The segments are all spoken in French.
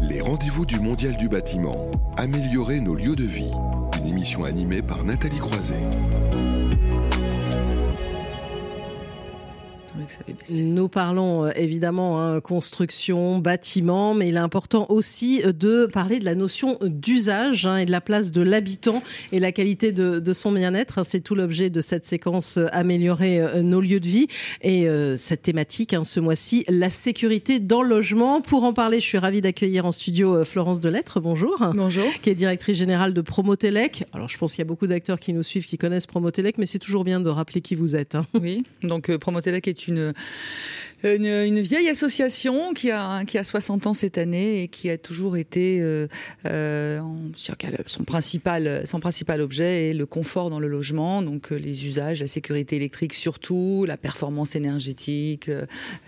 Les rendez-vous du Mondial du bâtiment. Améliorer nos lieux de vie. Une émission animée par Nathalie Croiset. Nous parlons euh, évidemment hein, construction, bâtiment, mais il est important aussi euh, de parler de la notion d'usage hein, et de la place de l'habitant et la qualité de, son bien-être. C'est tout l'objet de cette séquence euh, améliorer nos lieux de vie et cette thématique hein, ce mois-ci, la sécurité dans le logement. Pour en parler, je suis ravie d'accueillir en studio Florence Delettre. Bonjour. Bonjour. Qui est directrice générale de Promotelec. Alors je pense qu'il y a beaucoup d'acteurs qui nous suivent, qui connaissent Promotelec, mais c'est toujours bien de rappeler qui vous êtes. Oui, donc Promotelec est une une, vieille association qui a, qui a 60 ans cette année et qui a toujours été, euh, euh, son, principal, son principal objet est le confort dans le logement, donc euh, les usages, la sécurité électrique surtout, la performance énergétique,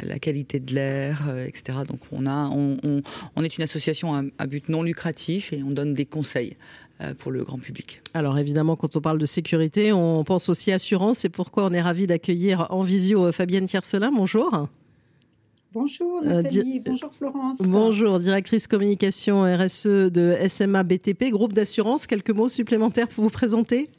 la qualité de l'air, etc. Donc on, a, on, est une association à but non lucratif et on donne des conseils pour le grand public. Alors évidemment, quand on parle de sécurité, on pense aussi assurance. C'est pourquoi on est ravi d'accueillir en visio Fabienne Tiercelin. Bonjour. Bonjour euh, Nathalie, bonjour Florence. Bonjour, directrice communication RSE de SMA BTP, groupe d'assurance. Quelques mots supplémentaires pour vous présenter?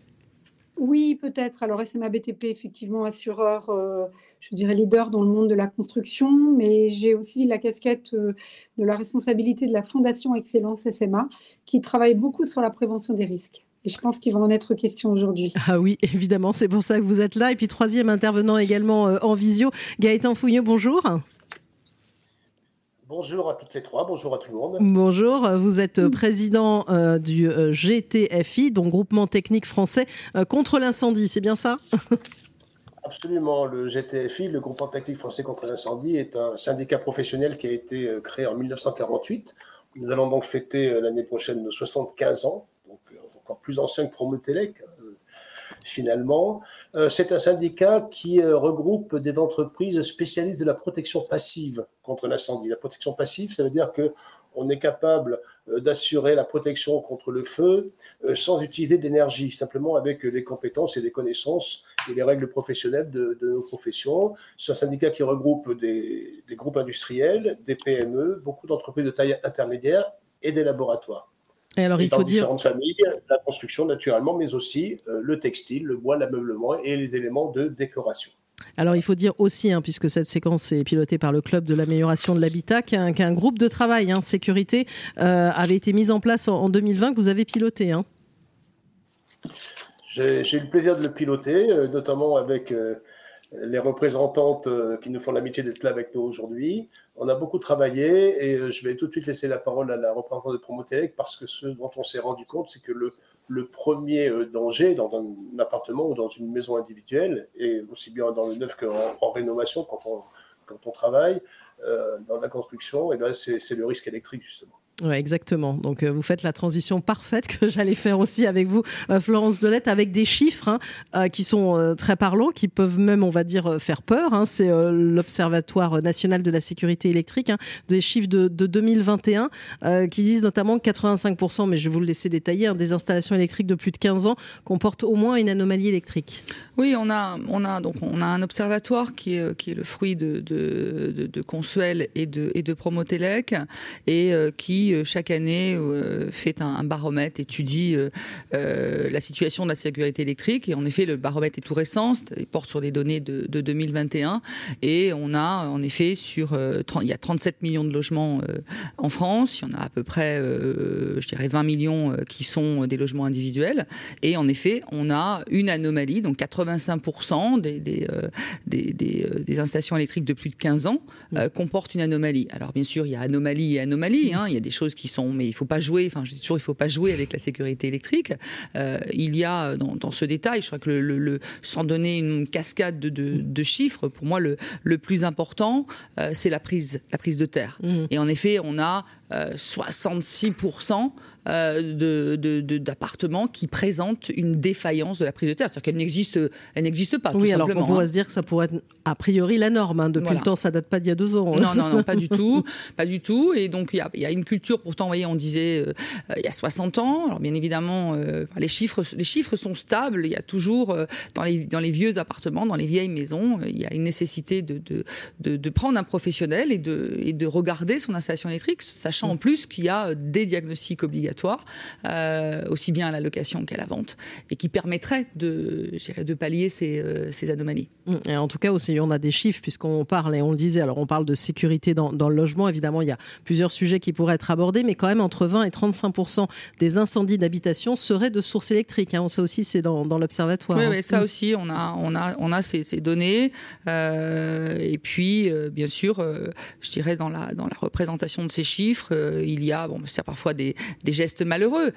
Oui, peut-être. Alors SMA BTP, effectivement, assureur, euh, je dirais leader dans le monde de la construction, mais j'ai aussi la casquette euh, de la responsabilité de la Fondation Excellence SMA, qui travaille beaucoup sur la prévention des risques. Et je pense qu'il va en être question aujourd'hui. Ah oui, évidemment, c'est pour ça que vous êtes là. Et puis troisième intervenant également en visio, Gaëtan Fouilleux, bonjour. Bonjour à toutes les trois, bonjour à tout le monde. Bonjour, vous êtes président euh, du euh, GTFI, donc Groupement Technique Français euh, contre l'incendie, c'est bien ça? Absolument, le GTFI, le Groupement Technique Français contre l'incendie, est un syndicat professionnel qui a été créé en 1948. Nous allons donc fêter l'année prochaine nos 75 ans, donc encore plus ancien que Promotelec, finalement. Euh, c'est un syndicat qui euh, regroupe des entreprises spécialistes de la protection passive contre l'incendie. La protection passive, ça veut dire que on est capable euh, d'assurer la protection contre le feu sans utiliser d'énergie, simplement avec les compétences et les connaissances et les règles professionnelles de, nos professions. C'est un syndicat qui regroupe des, des groupes industriels, des PME, beaucoup d'entreprises de taille intermédiaire et des laboratoires. Et alors, il faut dire. différentes familles, la construction naturellement, mais aussi euh, le textile, le bois, l'ameublement et les éléments de décoration. Alors il faut dire aussi, hein, puisque cette séquence est pilotée par le club de l'amélioration de l'habitat, qu'un groupe de travail hein, sécurité euh, avait été mis en place en, 2020 que vous avez piloté. Hein. J'ai eu le plaisir de le piloter, euh, notamment avec les représentantes qui nous font l'amitié d'être là avec nous aujourd'hui. On a beaucoup travaillé et euh, je vais tout de suite laisser la parole à la représentante de Promotelec parce que ce dont on s'est rendu compte, c'est que le, premier euh, danger dans un appartement ou dans une maison individuelle, et aussi bien dans le neuf qu'en en rénovation quand on, travaille, euh, dans la construction, et ben c'est le risque électrique justement. Ouais, exactement. Donc euh, vous faites la transition parfaite que j'allais faire aussi avec vous, euh, Florence Delette, avec des chiffres hein, euh, qui sont très parlants, qui peuvent même, on va dire, faire peur. Hein. C'est l'Observatoire national de la sécurité électrique, hein, des chiffres de, de 2021, qui disent notamment que 85%, mais je vais vous le laisser détailler, des installations électriques de plus de 15 ans comportent au moins une anomalie électrique. Oui, on a, on a donc on a un observatoire qui est, le fruit de, Consuel et de Promotelec et qui euh, chaque année euh, fait un, baromètre, étudie euh, la situation de la sécurité électrique. Et en effet, le baromètre est tout récent, il porte sur des données de, 2021. Et on a en effet sur, il y a 37 millions de logements en France. Il y en a à peu près, je dirais, 20 millions qui sont des logements individuels. Et en effet, on a une anomalie, donc 85% des, des, des, installations électriques de plus de 15 ans comportent une anomalie. Alors bien sûr, il y a anomalie et anomalie. Hein. il y a des choses qui sont, mais il faut pas jouer. Enfin, je dis toujours, il faut pas jouer avec la sécurité électrique. Euh, il y a dans, ce détail, je crois que le, sans donner une cascade de, chiffres, pour moi le, le plus important, euh, c'est la prise, la prise de terre. Mmh. Et en effet, on a 66% euh, d'appartements qui présentent une défaillance de la prise de terre. C'est-à-dire qu'elle n'existe, elle n'existe pas. Oui, alors on pourrait hein. se dire que ça pourrait être a priori la norme. Hein. Depuis le temps, ça date pas d'il y a deux ans. Hein. Non, non, non, pas du tout. Pas du tout. Et donc, il y a, une culture, pourtant, vous voyez, on disait euh, il y a 60 ans. Alors, bien évidemment, euh, les, chiffres, les chiffres sont stables. Il y a toujours, dans, les, dans les vieux appartements, dans les vieilles maisons, il y a une nécessité de, de, de, prendre un professionnel et de, et de regarder son installation électrique, sachant sachant en plus qu'il y a des diagnostics obligatoires, aussi bien à la location qu'à la vente, et qui permettraient de, de pallier ces, ces anomalies. Mmh. Et en tout cas aussi, on a des chiffres puisqu'on parle, et on le disait, alors on parle de sécurité dans, dans, le logement, évidemment, il y a plusieurs sujets qui pourraient être abordés, mais quand même entre 20 et 35 des incendies d'habitation seraient de source électrique. Hein. Ça aussi, c'est dans, dans l'observatoire. Oui, hein. ça mmh. aussi, on a, on a, on a ces, ces données. Euh, et puis, euh, bien sûr, euh, je dirais dans la, dans la représentation de ces chiffres, il y a, bon, c'est parfois des, des, gestes malheureux,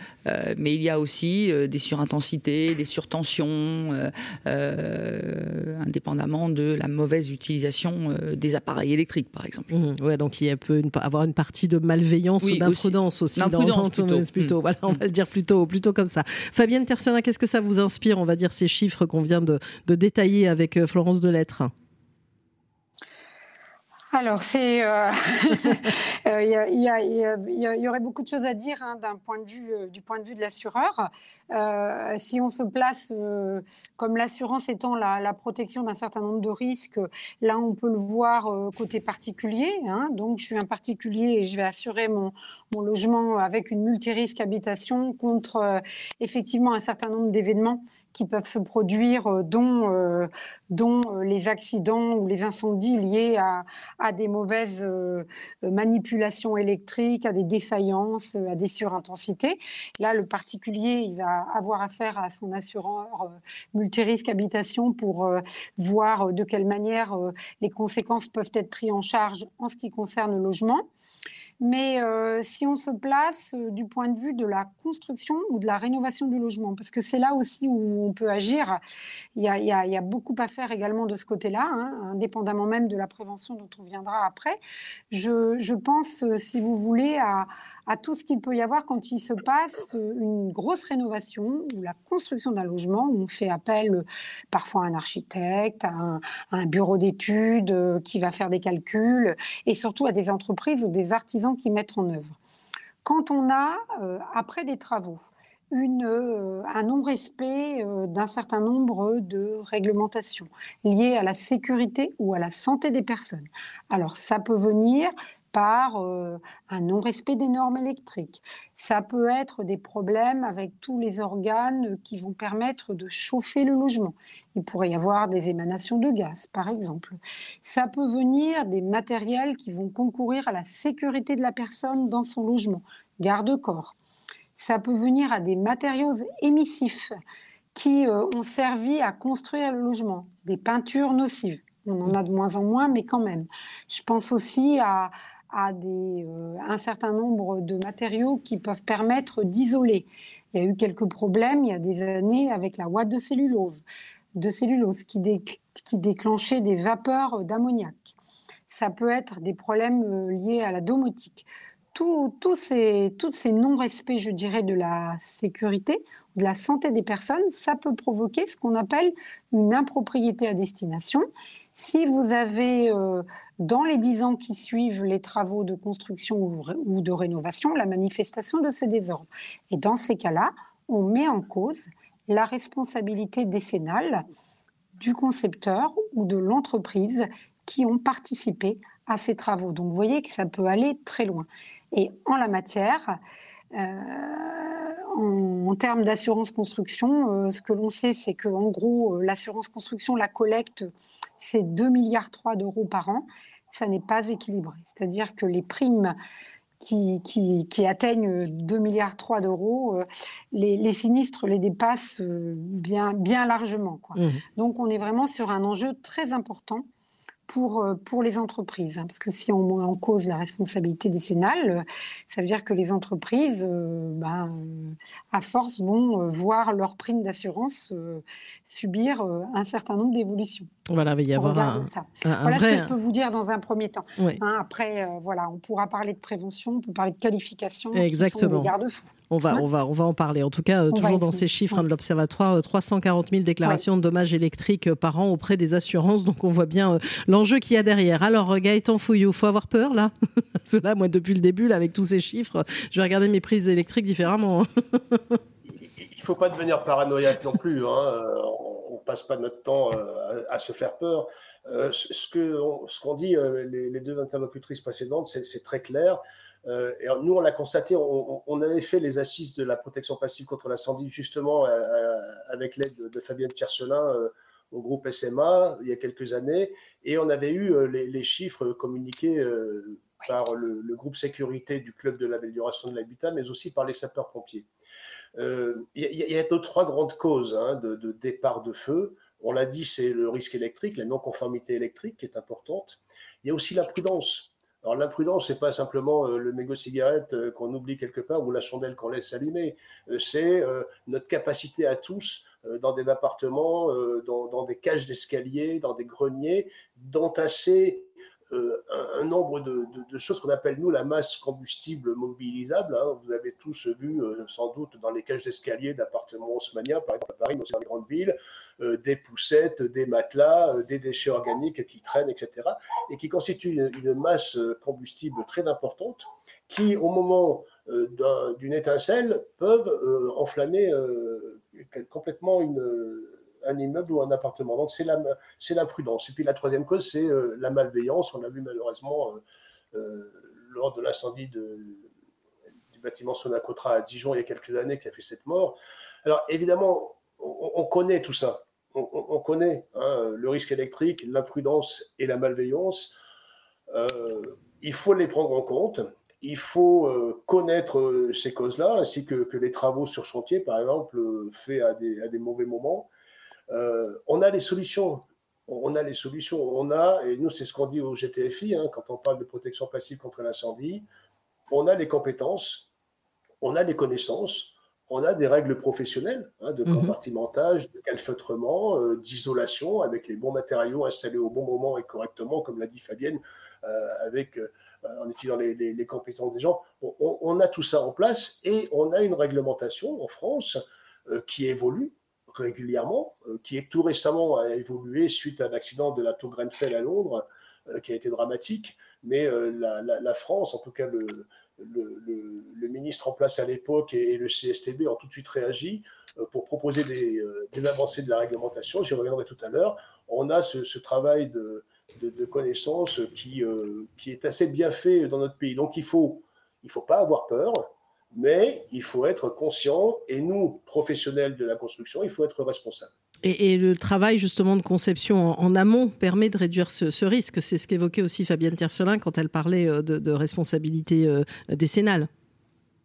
mais il y a aussi des surintensités, des surtensions, indépendamment de la mauvaise utilisation des appareils électriques, par exemple. Mmh. ouais, donc il peut une, avoir une partie de malveillance ou d'imprudence aussi. aussi dans, plutôt. plutôt. Mmh. Voilà, on va le dire plutôt, plutôt comme ça. Fabienne Tercelin, qu'est-ce que ça vous inspire, on va dire, ces chiffres qu'on vient de, de détailler avec Florence Delettre? Alors, il y, aurait beaucoup de choses à dire hein, d'un point de vue, euh, du point de vue de l'assureur. Euh, si on se place euh, comme l'assurance étant la, protection d'un certain nombre de risques, là, on peut le voir côté particulier. Hein. donc, je suis un particulier et je vais assurer mon, mon logement avec une multirisque habitation contre effectivement un certain nombre d'événements qui peuvent se produire, euh, dont, euh, dont euh, les accidents ou les incendies liés à, à des mauvaises manipulations électriques, à des défaillances, à des surintensités. Là, le particulier, il va avoir affaire à son assureur multirisque habitation pour voir de quelle manière les conséquences peuvent être prises en charge en ce qui concerne le logement. Mais euh, si on se place euh, du point de vue de la construction ou de la rénovation du logement, parce que c'est là aussi où on peut agir, il y a, beaucoup à faire également de ce côté-là, hein, indépendamment même de la prévention dont on viendra après. Je, pense, euh, si vous voulez, à, à tout ce qu'il peut y avoir quand il se passe une grosse rénovation ou la construction d'un logement où on fait appel euh, parfois à un architecte, à un, bureau d'études euh, qui va faire des calculs et surtout à des entreprises ou des artisans qui mettent en œuvre. Quand on a, euh, après des travaux, un non-respect d'un certain nombre de réglementations liées à la sécurité ou à la santé des personnes. Alors ça peut venir par euh, un non-respect des normes électriques. Ça peut être des problèmes avec tous les organes qui vont permettre de chauffer le logement. Il pourrait y avoir des émanations de gaz, par exemple. Ça peut venir des matériels qui vont concourir à la sécurité de la personne dans son logement, garde-corps. Ça peut venir à des matériaux émissifs qui euh, ont servi à construire le logement, des peintures nocives. On en a de moins en moins, mais quand même. Je pense aussi à, à euh, un certain nombre de matériaux qui peuvent permettre d'isoler. Il y a eu quelques problèmes il y a des années avec la ouate de cellulose, de cellulose qui, déclenchait des vapeurs d'ammoniac. Ça peut être des problèmes euh, liés à la domotique. Ces, tous ces non-respects, je dirais, de la sécurité, de la santé des personnes, ça peut provoquer ce qu'on appelle une impropriété à destination. Si vous avez euh, dans les dix ans qui suivent les travaux de construction ou de rénovation, la manifestation de ce désordre. Et dans ces cas-là, on met en cause la responsabilité décennale du concepteur ou de l'entreprise qui ont participé à ces travaux. Donc vous voyez que ça peut aller très loin. Et en la matière, euh, en, termes d'assurance construction, euh, ce que l'on sait, c'est que en gros, euh, l'assurance construction, la collecte, c'est 2 milliards 3 d'euros par an ça n'est pas équilibré. C'est-à-dire que les primes qui, qui, atteignent 2 milliards 3 d'euros, euh, les, sinistres les dépassent bien, bien largement. Quoi. Mmh. Donc on est vraiment sur un enjeu très important pour, euh, pour les entreprises. Hein, parce que si on met en cause la responsabilité décennale, euh, ça veut dire que les entreprises, euh, ben, à force, vont voir leur prime d'assurance subir un certain nombre d'évolutions. Voilà, il va y avoir un, ça. voilà ce que je peux vous dire dans un premier temps. Hein, après, voilà, on pourra parler de prévention, on peut parler de qualification, Exactement. Garde-fous. On va, on, va, on va en parler. En tout cas, toujours dans ces chiffres hein, de l'Observatoire, 340 000 déclarations de dommages électriques par an auprès des assurances. Donc, on voit bien l'enjeu qu'il y a derrière. Alors, Gaëtan Fouillou, faut avoir peur là? Parce que là, moi, depuis le début, là, avec tous ces chiffres, je vais regarder mes prises électriques différemment. Faut pas devenir paranoïaque non plus. Hein. Euh, on ne passe pas notre temps euh, à, se faire peur. Euh, ce qu'on ce qu'on dit, les, les, deux interlocutrices précédentes, c'est très clair. Nous, on l'a constaté, on, avait fait les assises de la protection passive contre l'incendie, justement, avec l'aide de, Fabienne Tiercelin au groupe SMA il y a quelques années, et on avait eu les, chiffres communiqués par le, groupe sécurité du club de l'amélioration de l'habitat, mais aussi par les sapeurs-pompiers. Il y, a, trois grandes causes hein, de, de, départ de feu. On l'a dit, c'est le risque électrique, la non-conformité électrique qui est importante. Il y a aussi la prudence. Alors l'imprudence, c'est pas simplement euh, le mégot cigarette euh, qu'on oublie quelque part ou la chandelle qu'on laisse allumer. Euh, c'est notre capacité à tous, dans des appartements, dans, des cages d'escalier, dans des greniers, d'entasser euh, un, nombre de, choses qu'on appelle, nous, la masse combustible mobilisable. Hein. Vous avez tous vu, euh, sans doute, dans les cages d'escalier d'appartements haussmanniens, par exemple à Paris, dans les grandes villes, euh, des poussettes, des matelas, des déchets organiques qui traînent, etc. Et qui constituent une, masse combustible très importante qui, au moment d'une étincelle, peuvent enflammer complètement une un immeuble ou un appartement. Donc c'est la, c'est l'imprudence. Et puis la troisième cause, c'est euh, la malveillance. On a vu malheureusement euh, euh, lors de l'incendie du bâtiment Sonacotra à Dijon il y a quelques années qui a fait cette mort. Alors évidemment, on, connaît tout ça. On, connaît hein, le risque électrique, l'imprudence et la malveillance. il faut les prendre en compte. Il faut connaître ces causes-là, ainsi que, que, les travaux sur chantier, par exemple, faits à des, à des mauvais moments. Euh, on a les solutions. On a les solutions. On a, et nous, c'est ce qu'on dit au GTFI, hein, quand on parle de protection passive contre l'incendie, on a les compétences, on a les connaissances, on a des règles professionnelles hein, de mhm. compartimentage, de calfeutrement, euh, d'isolation, avec les bons matériaux installés au bon moment et correctement, comme l'a dit Fabienne, euh, avec, en utilisant les, compétences des gens. On, on, a tout ça en place et on a une réglementation en France qui évolue régulièrement, euh, qui est tout récemment a évolué suite à un accident de la tour Grenfell à Londres, euh, qui a été dramatique. Mais euh, la, France, en tout cas le, ministre en place à l'époque et, le CSTB ont tout de suite réagi pour proposer des, avancées de la réglementation. J'y reviendrai tout à l'heure. On a ce, travail de, de, connaissances qui, est assez bien fait dans notre pays. Donc il faut, il faut pas avoir peur mais il faut être conscient, et nous, professionnels de la construction, il faut être responsable. Et, le travail justement de conception en, amont permet de réduire ce, risque. C'est ce qu'évoquait aussi Fabienne Tiercelin quand elle parlait euh, de, responsabilité euh, décennale.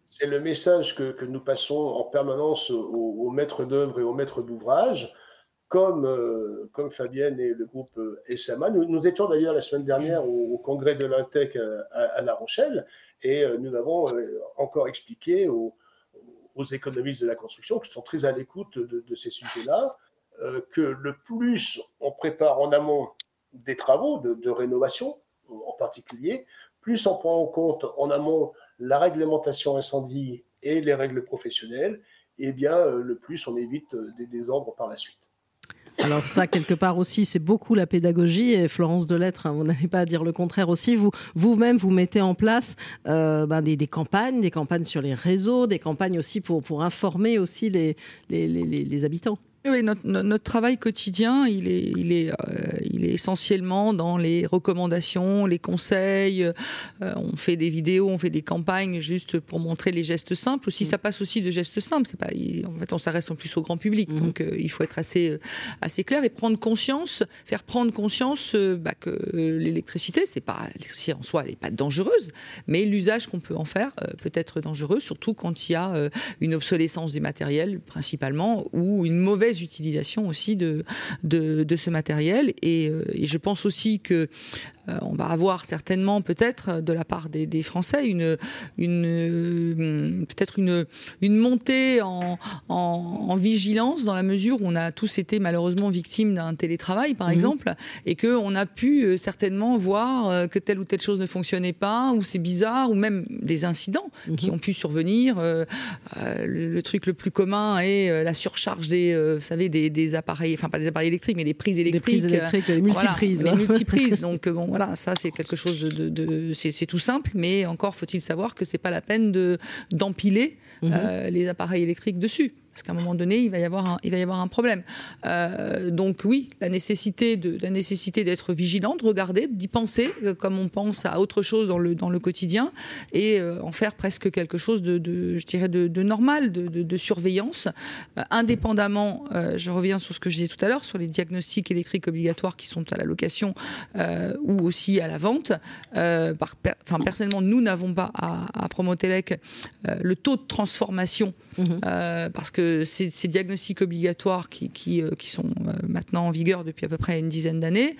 C'est le message que, nous passons en permanence aux maîtres d'œuvre et aux maîtres d'ouvrage comme, euh, comme Fabienne et le groupe euh, SMA. Nous, étions d'ailleurs la semaine dernière au, congrès de l'Intec euh, à, La Rochelle et nous avons encore expliqué aux, économistes de la construction, qui sont très à l'écoute de, ces sujets-là, que le plus on prépare en amont des travaux de, rénovation en particulier, plus on prend en compte en amont la réglementation incendie et les règles professionnelles, et eh bien le plus on évite des désordres par la suite. Alors ça, quelque part aussi, c'est beaucoup la pédagogie. Et Florence Delettre, hein, vous n'avez pas à dire le contraire aussi. Vous, vous-même, vous mettez en place euh, ben, des, campagnes, des campagnes sur les réseaux, des campagnes aussi pour, informer aussi les habitants. Oui, notre, travail quotidien, il est, il, est, euh, il est essentiellement dans les recommandations, les conseils. Euh, on fait des vidéos, on fait des campagnes juste pour montrer les gestes simples. Aussi, ça passe aussi de gestes simples. C'est pas, en fait, on s'arrête en plus au grand public. Mhm. Donc, euh, il faut être assez, assez clair et prendre conscience, faire prendre conscience bah, que l'électricité, c'est pas l'électricité en soi, elle n'est pas dangereuse, mais l'usage qu'on peut en faire peut être dangereux, surtout quand il y a une obsolescence du matériel, principalement, ou une mauvaise utilisation aussi de, de, ce matériel. Et, euh, je pense aussi que on va avoir certainement peut-être de la part des, Français une, une euh, peut-être une, une montée en, en, vigilance dans la mesure où on a tous été malheureusement victimes d'un télétravail par mhm. exemple et que on a pu euh, certainement voir que telle ou telle chose ne fonctionnait pas ou c'est bizarre ou même des incidents mhm. qui ont pu survenir. le, truc le plus commun est la surcharge des, vous savez, des, appareils, enfin pas des appareils électriques mais des prises électriques. Des prises électriques, les multiprises. multiprises. Donc bon, voilà, ça c'est quelque chose de, c'est tout simple, mais encore faut-il savoir que c'est pas la peine de d'empiler mhm. euh, les appareils électriques dessus. Parce qu'à un moment donné, il va y avoir un, il va y avoir un problème. Euh, donc oui, la nécessité de la nécessité d'être vigilante, de regarder, d'y penser euh, comme on pense à autre chose dans le dans le quotidien et euh, en faire presque quelque chose de, de je dirais de, de normal, de, de surveillance, indépendamment. je reviens sur ce que je disais tout à l'heure sur les diagnostics électriques obligatoires qui sont à la location ou aussi à la vente. par, enfin personnellement, nous n'avons pas à, à Promotelec le taux de transformation. Euh, parce que ces, ces, diagnostics obligatoires qui, qui, euh, qui sont euh, maintenant en vigueur depuis à peu près une dizaine d'années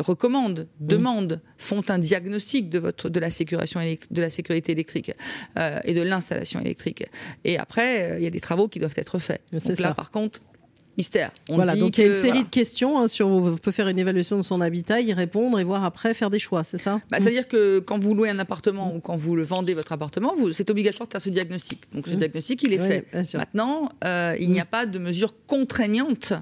recommandent, mhm. demandent, font un diagnostic de, votre, de, la, sécurisation de la sécurité électrique et de l'installation électrique. Et après, il y a des travaux qui doivent être faits. Donc là, par contre, mystère. voilà, donc il y a une série de questions hein, sur on peut faire une évaluation de son habitat, y répondre et voir après faire des choix, c'est ça? Bah, C'est-à-dire que quand vous louez un appartement ou quand vous le vendez votre appartement, c'est obligatoire de faire ce diagnostic. Donc ce mmh. diagnostic, il est fait. Maintenant, euh, il n'y a mmh. pas de mesure contraignante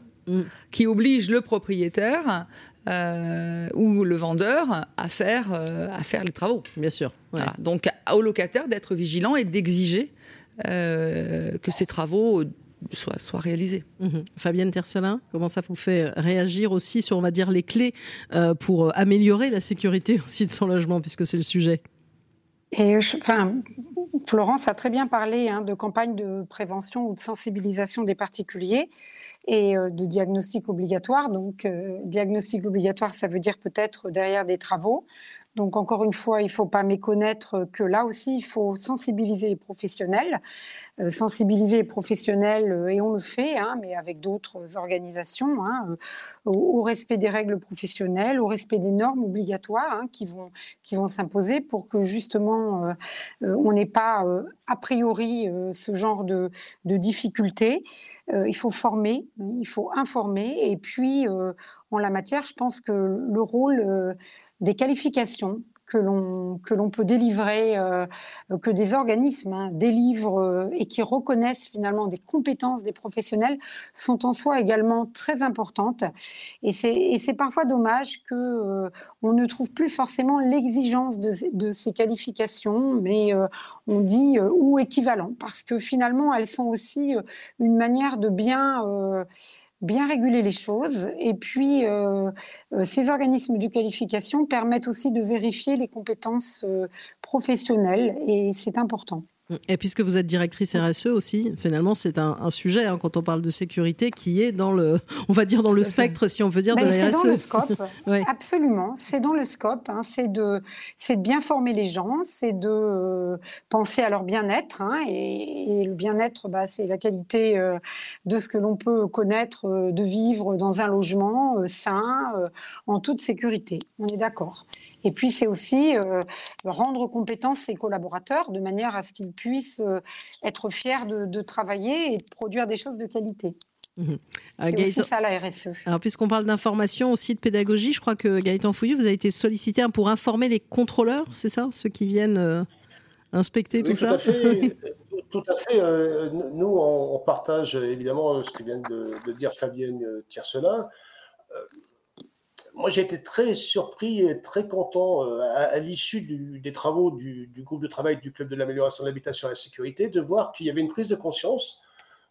qui oblige le propriétaire euh, ou le vendeur à faire, euh, à faire les travaux. Bien sûr. Donc au locataire d'être vigilant et d'exiger que ces travaux soit, soit réalisé. Mhm. Fabienne Tercelin, comment ça vous fait réagir aussi sur, on va dire, les clés euh, pour euh, améliorer la sécurité aussi de son logement, puisque c'est le sujet? Et enfin, Florence a très bien parlé hein, de campagne de prévention ou de sensibilisation des particuliers et euh, de diagnostic obligatoire. Donc, diagnostic obligatoire, ça veut dire peut-être derrière des travaux. Donc, encore une fois, il ne faut pas méconnaître que là aussi, il faut sensibiliser les professionnels. Euh, sensibiliser les professionnels, euh, et on le fait, hein, mais avec d'autres organisations, hein, euh, au, respect des règles professionnelles, au respect des normes obligatoires hein, qui vont, qui vont s'imposer pour que justement on n'ait pas a priori ce genre de, de difficultés. il faut former, il faut informer, et puis en la matière, je pense que le rôle des qualifications que l'on que l'on peut délivrer, euh, que des organismes hein, délivrent euh, et qui reconnaissent finalement des compétences des professionnels sont en soi également très importantes. Et c'est parfois dommage que euh, on ne trouve plus forcément l'exigence de, de, ces qualifications, mais on dit ou équivalent parce que finalement elles sont aussi une manière de bien bien réguler les choses. Et puis, euh, euh, ces organismes de qualification permettent aussi de vérifier les compétences euh, professionnelles et c'est important. Et puisque vous êtes directrice RSE aussi, finalement, c'est un, sujet hein, quand on parle de sécurité qui est dans le, on va dire dans le spectre, si on peut dire, de la RSE. C'est dans le scope, absolument. C'est dans le scope. Hein, c'est de, c'est de bien former les gens, c'est de euh, penser à leur bien-être. Hein, et, le bien-être, bah, c'est la qualité euh, de ce que l'on peut connaître, euh, de vivre dans un logement sain, en toute sécurité. On est d'accord. Et puis, c'est aussi rendre compétence ses collaborateurs de manière à ce qu'ils puissent euh, être fiers de, travailler et de produire des choses de qualité. Mmh. C'est aussi ça la RSE. Alors, puisqu'on parle d'information aussi de pédagogie, je crois que Gaëtan Fouillou, vous avez été sollicité pour informer les contrôleurs, c'est ça? Ceux qui viennent euh, inspecter tout, ça Tout à fait. Euh, nous, on, partage évidemment ce que vient de, dire Fabienne Tiercelin moi, j'ai été très surpris et très content euh, à, l'issue des travaux du, groupe de travail du Club de l'amélioration de l'habitation et de la sécurité de voir qu'il y avait une prise de conscience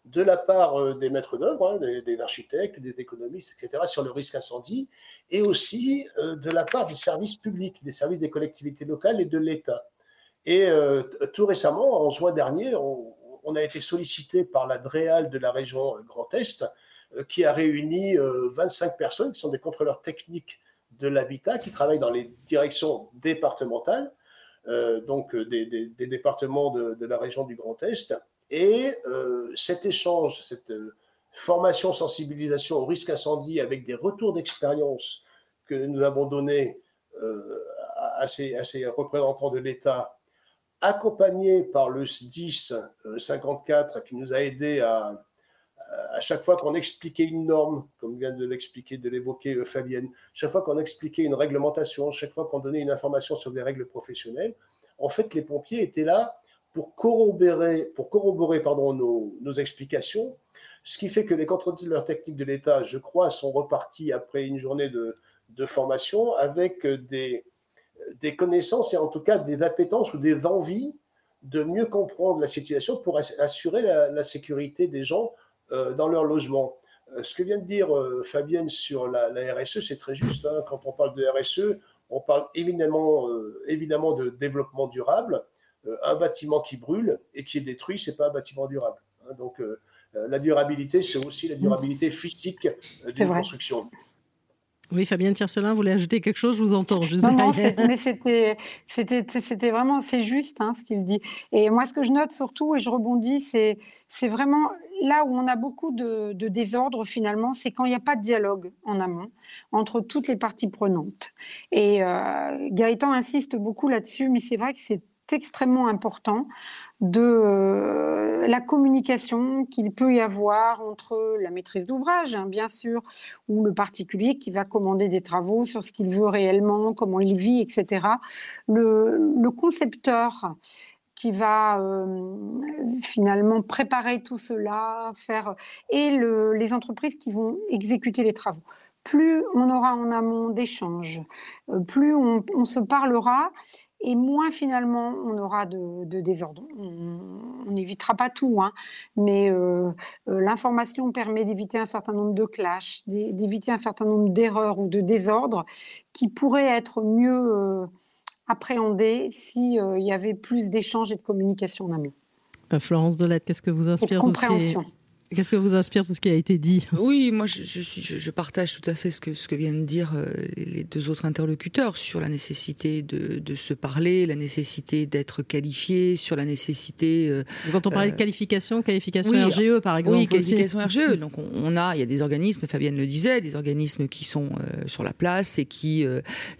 de la part euh, des maîtres d'œuvre, hein, des, architectes, des économistes, etc., sur le risque incendie, et aussi euh, de la part des services publics, des services des collectivités locales et de l'État. Et tout récemment, en juin dernier, on, on, a été sollicité par la DREAL de la région Grand Est qui a réuni 25 euh, personnes qui sont des contrôleurs techniques de l'habitat qui travaillent dans les directions départementales, euh, donc des, départements de, la région du Grand Est. Et cet échange, cette formation, sensibilisation au risque incendie avec des retours d'expérience que nous avons donnés à, ces, représentants de l'État, accompagnés par le SDIS 54 qui nous a aidés à, à chaque fois qu'on expliquait une norme, comme vient de l'expliquer, de l'évoquer euh, Fabienne, chaque fois qu'on expliquait une réglementation, chaque fois qu'on donnait une information sur des règles professionnelles, en fait, les pompiers étaient là pour corroborer, pour corroborer pardon, nos, explications, ce qui fait que les contrôleurs techniques de l'État, je crois, sont repartis après une journée de, formation avec des connaissances et en tout cas des appétences ou des envies de mieux comprendre la situation pour assurer la, sécurité des gens dans leur logement. ce que vient de dire Fabienne sur la, RSE, c'est très juste. Hein. Quand on parle de RSE, on parle évidemment, évidemment de développement durable. un bâtiment qui brûle et qui est détruit, c'est pas un bâtiment durable. Hein. donc la durabilité, c'est aussi la durabilité physique d'une construction. Oui, Fabienne Tiercelin, vous voulez ajouter quelque chose Je vous entends juste non, non, mais c'était, c'était, c'était vraiment, c'est juste hein, ce qu'il dit. Et moi, ce que je note surtout, et je rebondis, c'est, c'est vraiment là où on a beaucoup de, désordre finalement, c'est quand il n'y a pas de dialogue en amont entre toutes les parties prenantes. Et euh, Gaëtan insiste beaucoup là-dessus, mais c'est vrai que c'est extrêmement important de euh, la communication qu'il peut y avoir entre la maîtrise d'ouvrage, hein, bien sûr, ou le particulier qui va commander des travaux sur ce qu'il veut réellement, comment il vit, etc. Le, concepteur qui va euh, finalement préparer tout cela, faire et les entreprises qui vont exécuter les travaux. Plus on aura en amont d'échanges, euh, plus on se parlera et moins finalement on aura de, désordre. On n'évitera pas tout, hein, mais euh, l'information permet d'éviter un certain nombre de clashs, d'éviter un certain nombre d'erreurs ou de désordres qui pourraient être mieux appréhendés s'il y avait plus d'échanges et de communication en amont. Florence Delette, qu'est-ce que vous inspire compréhension. Qu'est-ce que vous inspire tout ce qui a été dit? Oui, moi je, je, je, partage tout à fait ce que, ce que viennent de dire euh, les deux autres interlocuteurs sur la nécessité de, de se parler, la nécessité d'être qualifié, sur la nécessité. Euh, Quand on parlait de euh, qualification, qualification RGE par exemple. Oui, qualification RGE. Donc on, a, il y a des organismes, Fabienne le disait, des organismes qui sont sur la place et qui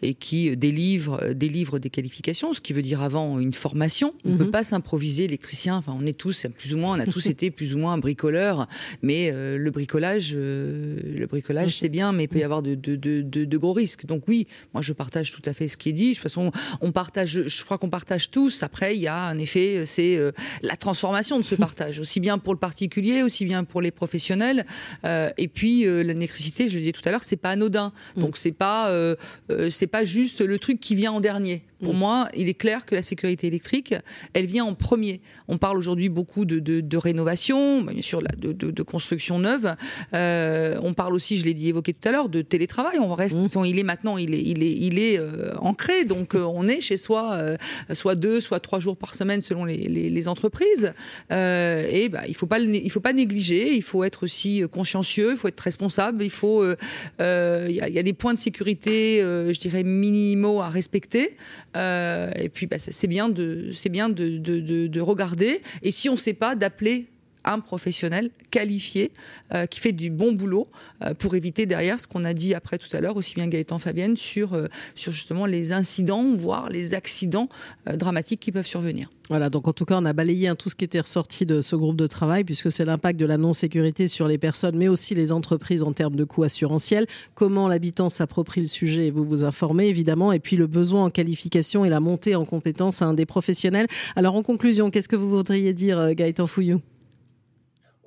et qui délivrent délivrent des qualifications, ce qui veut dire avant une formation. On ne peut mhm. pas s'improviser électricien. Enfin, on est tous plus ou moins, on a tous été plus ou moins bricoleurs mais euh, le bricolage, euh, le bricolage, c'est bien, mais il peut y avoir de, de, de, de, gros risques. Donc oui, moi je partage tout à fait ce qui est dit. De toute façon, on partage, je crois qu'on partage tous. Après, il y a un effet, c'est euh, la transformation de ce partage, aussi bien pour le particulier, aussi bien pour les professionnels. et puis l'électricité, je le disais tout à l'heure, c'est pas anodin. Mm. Donc c'est pas, c'est pas juste le truc qui vient en dernier. Pour mm. moi, il est clair que la sécurité électrique, elle vient en premier. On parle aujourd'hui beaucoup de, de, de rénovation, bien sûr, de, de, construction neuve. Euh, on parle aussi, je l'ai dit évoqué tout à l'heure, de télétravail. On reste, mmh. il est maintenant, il est, il est, il est euh, ancré. Donc, euh, on est chez soi, euh, soit deux, soit trois jours par semaine selon les, les, les entreprises. et bah, il faut pas, il faut pas négliger. Il faut être aussi consciencieux. Il faut être responsable. Il faut, il y y, a, des points de sécurité, je dirais minimaux à respecter. Et puis, bah, c'est bien de, de regarder. Et si on ne sait pas, d'appeler un professionnel qualifié euh, qui fait du bon boulot euh, pour éviter derrière ce qu'on a dit après tout à l'heure, aussi bien Gaëtan Fabienne, sur, euh, sur justement les incidents, voire les accidents dramatiques qui peuvent survenir. Voilà, donc en tout cas, on a balayé tout ce qui était ressorti de ce groupe de travail, puisque c'est l'impact de la non-sécurité sur les personnes, mais aussi les entreprises en termes de coûts assurantiels. Comment l'habitant s'approprie le sujet, vous vous informez évidemment, et puis le besoin en qualification et la montée en compétences des professionnels. Alors en conclusion, qu'est-ce que vous voudriez dire, Gaëtan Fouillou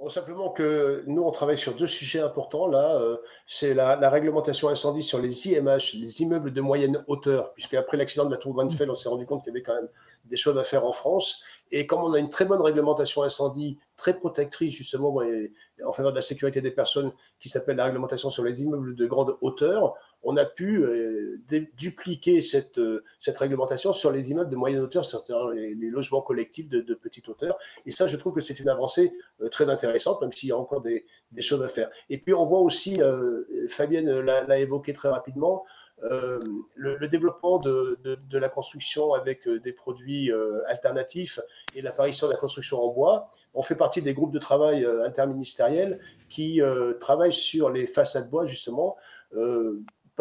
simplement que nous, on travaille sur deux sujets importants. Là, euh, c'est la, réglementation incendie sur les IMH, les immeubles de moyenne hauteur, puisque après l'accident de la tour Van on s'est rendu compte qu'il y avait quand même des choses à faire en France. Et comme on a une très bonne réglementation incendie, très protectrice justement en faveur de la sécurité des personnes, qui s'appelle la réglementation sur les immeubles de grande hauteur, on a pu euh, dupliquer cette, euh, cette réglementation sur les immeubles de moyenne hauteur, c'est-à-dire les, logements collectifs de, de, petite hauteur. Et ça, je trouve que c'est une avancée euh, très intéressante, même s'il y a encore des, choses à faire. Et puis on voit aussi, Fabienne l'a évoqué très rapidement, le, développement de, la construction avec des produits alternatifs et l'apparition de la construction en bois. On fait partie des groupes de travail interministériels qui travaillent sur les façades bois, justement.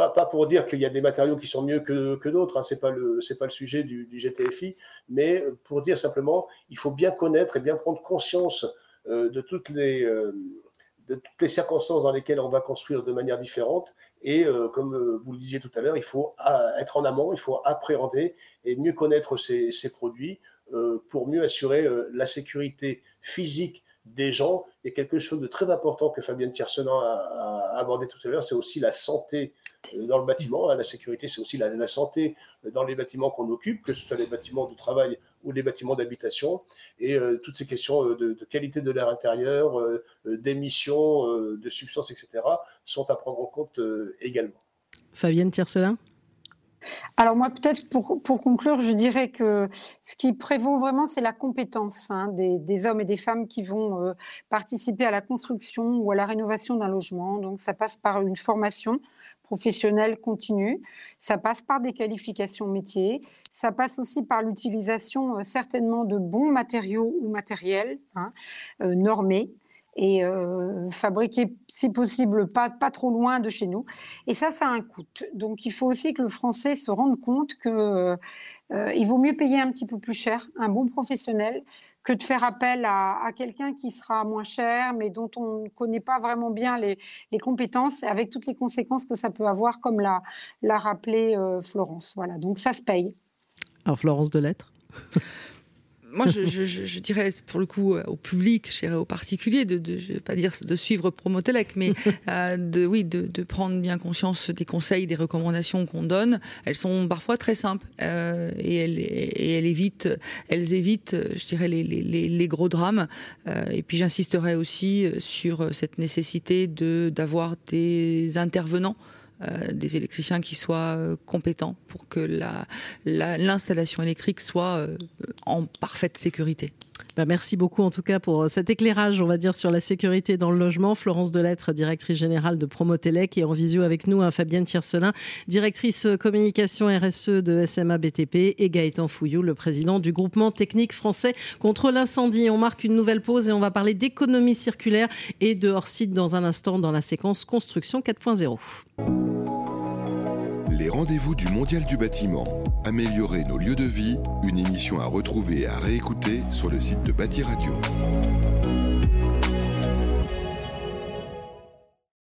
Pas, pour dire qu'il y a des matériaux qui sont mieux que, d'autres, hein, c'est pas le pas le sujet du, GTFI, mais pour dire simplement, il faut bien connaître et bien prendre conscience de toutes les de toutes les circonstances dans lesquelles on va construire de manière différente. Et euh, comme euh, vous le disiez tout à l'heure, il faut euh, être en amont, il faut appréhender et mieux connaître ces, produits pour mieux assurer la sécurité physique des gens. Et quelque chose de très important que Fabienne Tiersenan a, abordé tout à l'heure, c'est aussi la santé dans le bâtiment. La sécurité, c'est aussi la, santé dans les bâtiments qu'on occupe, que ce soit les bâtiments de travail ou les bâtiments d'habitation. Et toutes ces questions de, qualité de l'air intérieur, d'émissions, de substances, etc., sont à prendre en compte également. Fabienne Tiercelin alors moi, peut-être pour, conclure, je dirais que ce qui prévaut vraiment, c'est la compétence hein, des, hommes et des femmes qui vont euh, participer à la construction ou à la rénovation d'un logement. Donc ça passe par une formation professionnelle continue, ça passe par des qualifications métiers, ça passe aussi par l'utilisation euh, certainement de bons matériaux ou matériels hein, euh, normés et euh, fabriquer, si possible, pas, pas trop loin de chez nous. Et ça, ça a un coût. Donc, il faut aussi que le français se rende compte qu'il euh, vaut mieux payer un petit peu plus cher un bon professionnel que de faire appel à, quelqu'un qui sera moins cher, mais dont on ne connaît pas vraiment bien les, les, compétences, avec toutes les conséquences que ça peut avoir, comme l'a, l'a rappelé euh, Florence. Voilà, donc ça se paye. Alors, Florence de Lettres moi, je, dirais pour le coup euh, au public, je dirais aux particuliers, de, de je vais pas dire de suivre Promotelec, mais euh, de oui, de, de, prendre bien conscience des conseils, des recommandations qu'on donne. Elles sont parfois très simples euh, et, elles, et elles évitent, elles évitent, je dirais les, les, les gros drames. Euh, et puis j'insisterai aussi sur cette nécessité de d'avoir des intervenants euh, des électriciens qui soient euh, compétents pour que l'installation électrique soit euh, en parfaite sécurité. Bah, merci beaucoup en tout cas pour cet éclairage, on va dire, sur la sécurité dans le logement. Florence Delettre, directrice générale de Promotelec, et en visio avec nous hein, Fabienne Tiercelin, directrice communication RSE de SMA BTP, et Gaëtan Fouillou, le président du groupement technique français contre l'incendie. On marque une nouvelle pause et on va parler d'économie circulaire et de hors-site dans un instant dans la séquence construction 4.0 les rendez-vous du Mondial du bâtiment. Améliorer nos lieux de vie, une émission à retrouver et à réécouter sur le site de Bâti Radio.